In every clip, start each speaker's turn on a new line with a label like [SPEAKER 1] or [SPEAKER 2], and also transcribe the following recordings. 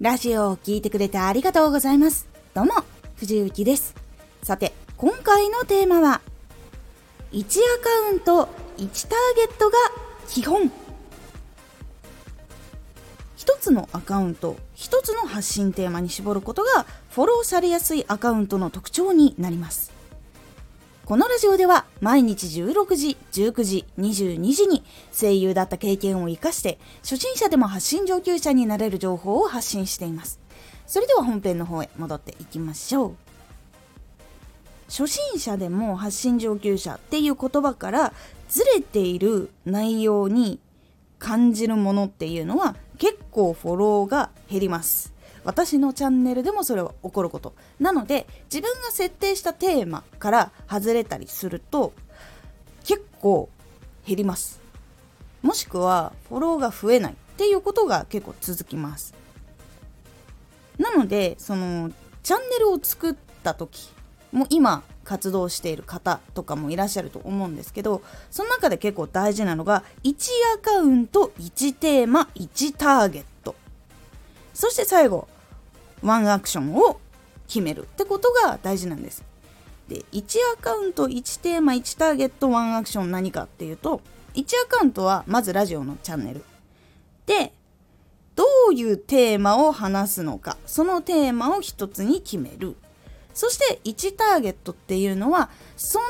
[SPEAKER 1] ラジオを聴いてくれてありがとうございます。どうも、藤幸です。さて、今回のテーマは、1アカウント1ターゲットが基本。一つのアカウント、一つの発信テーマに絞ることがフォローされやすいアカウントの特徴になります。このラジオでは毎日16時、19時、22時に声優だった経験を活かして初心者でも発信上級者になれる情報を発信しています。それでは本編の方へ戻っていきましょう。初心者でも発信上級者っていう言葉からずれている内容に感じるものっていうのは結構フォローが減ります。私のチャンネルでもそれは起こること。なので自分が設定したテーマから外れたりすると結構減ります。もしくはフォローが増えないっていうことが結構続きます。なのでそのチャンネルを作った時もう今活動している方とかもいらっしゃると思うんですけどその中で結構大事なのが1アカウント1テーマ1ターゲット。そして最後ワンアクションを決めるってことが大事なんです。で1アカウント1テーマ1ターゲットワンアクション何かっていうと1アカウントはまずラジオのチャンネル。でどういうテーマを話すのかそのテーマを一つに決める。そして1ターゲットっていうのはその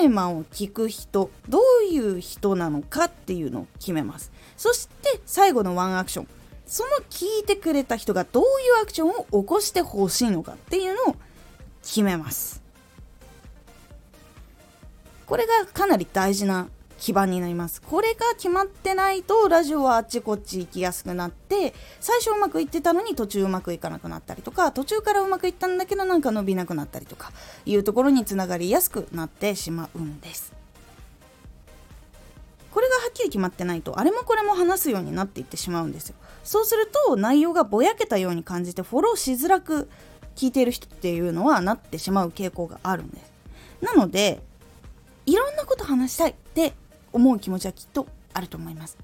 [SPEAKER 1] テーマを聞く人どういう人なのかっていうのを決めます。そして最後のワンアクション。その聞いてくれた人がどういうアクションを起こしてほしいのかっていうのを決めます。これがかなり大事な基盤になります。これが決まってないとラジオはあっちこっち行きやすくなって最初うまくいってたのに途中うまくいかなくなったりとか途中からうまくいったんだけどなんか伸びなくなったりとかいうところにつながりやすくなってしまうんです。きり決まってないとあれもこれも話すようになっていってしまうんですよ。そうすると内容がぼやけたように感じてフォローしづらく聞いている人っていうのはなってしまう傾向があるんです。なのでいろんなこと話したいって思う気持ちはきっとあると思います。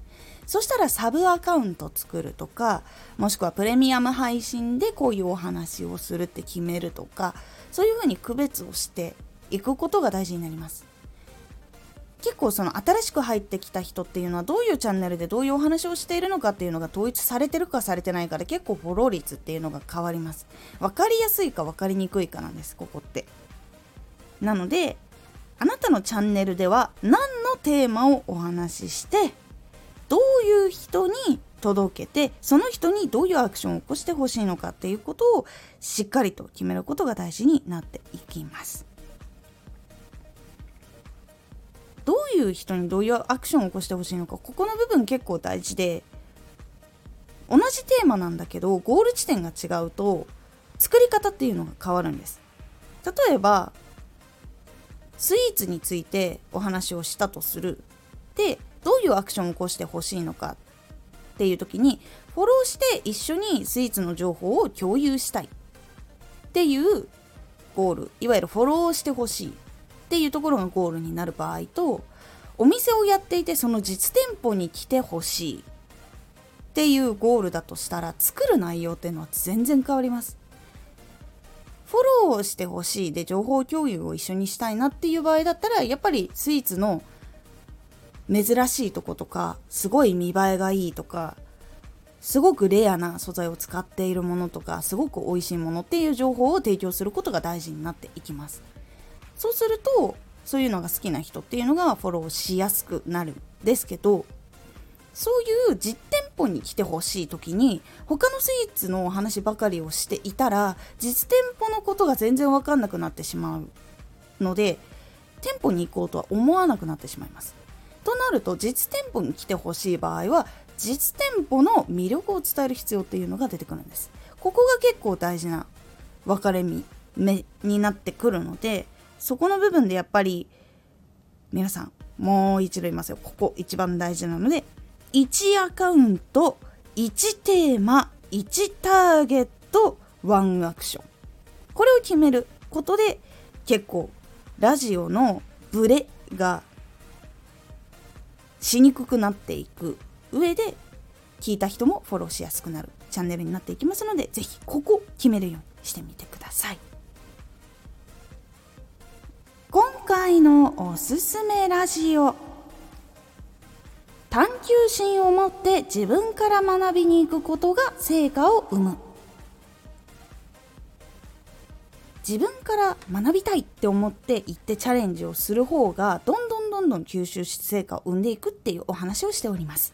[SPEAKER 1] そしたらサブアカウント作るとかもしくはプレミアム配信でこういうお話をするって決めるとかそういうふうに区別をしていくことが大事になります。結構その新しく入ってきた人っていうのはどういうチャンネルでどういうお話をしているのかっていうのが統一されてるかされてないかで結構フォロー率っていうのが変わります。分かりやすいか分かりにくいかなんです。ここって。なのであなたのチャンネルでは何のテーマをお話ししてどういう人に届けてその人にどういうアクションを起こしてほしいのかっていうことをしっかりと決めることが大事になっていきます。ういう人にどういうアクションを起こしてほしいのかここの部分結構大事で同じテーマなんだけどゴール地点が違うと作り方っていうのが変わるんです。例えばスイーツについてお話をしたとする。でどういうアクションを起こしてほしいのかっていう時にフォローして一緒にスイーツの情報を共有したい。っていうゴール。いわゆるフォローしてほしい。っていうところがゴールになる場合とお店をやっていてその実店舗に来てほしいっていうゴールだとしたら作る内容っていうのは全然変わります。フォローしてほしい。で情報共有を一緒にしたいなっていう場合だったらやっぱりスイーツの珍しいとことかすごい見栄えがいいとかすごくレアな素材を使っているものとかすごく美味しいものっていう情報を提供することが大事になっていきます。そうするとそういうのが好きな人っていうのがフォローしやすくなるんですけどそういう実店舗に来てほしい時に他のスイーツの話ばかりをしていたら実店舗のことが全然分かんなくなってしまうので店舗に行こうとは思わなくなってしまいます。となると実店舗に来てほしい場合は実店舗の魅力を伝える必要っていうのが出てくるんです。ここが結構大事な分かれ目になってくるのでそこの部分でやっぱり皆さんもう一度言いますよ。ここ一番大事なので1アカウント1テーマ1ターゲット1アクション。これを決めることで結構ラジオのブレがしにくくなっていく上で聞いた人もフォローしやすくなるチャンネルになっていきますのでぜひここ決めるようにしてみてください。今回のおすすめラジオ。探求心を持って自分から学びに行くことが成果を生む。自分から学びたいって思って行ってチャレンジをする方がどんどんどんどん吸収し成果を生んでいくっていうお話をしております。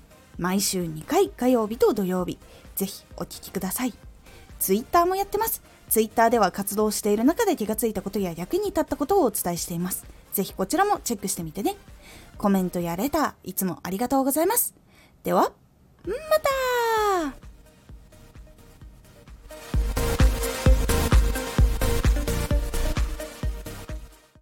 [SPEAKER 1] 毎週2回火曜日と土曜日、ぜひお聴きください。ツイッターもやってます。ツイッターでは活動している中で気がついたことや役に立ったことをお伝えしています。ぜひこちらもチェックしてみてね。コメントやレター、いつもありがとうございます。では、また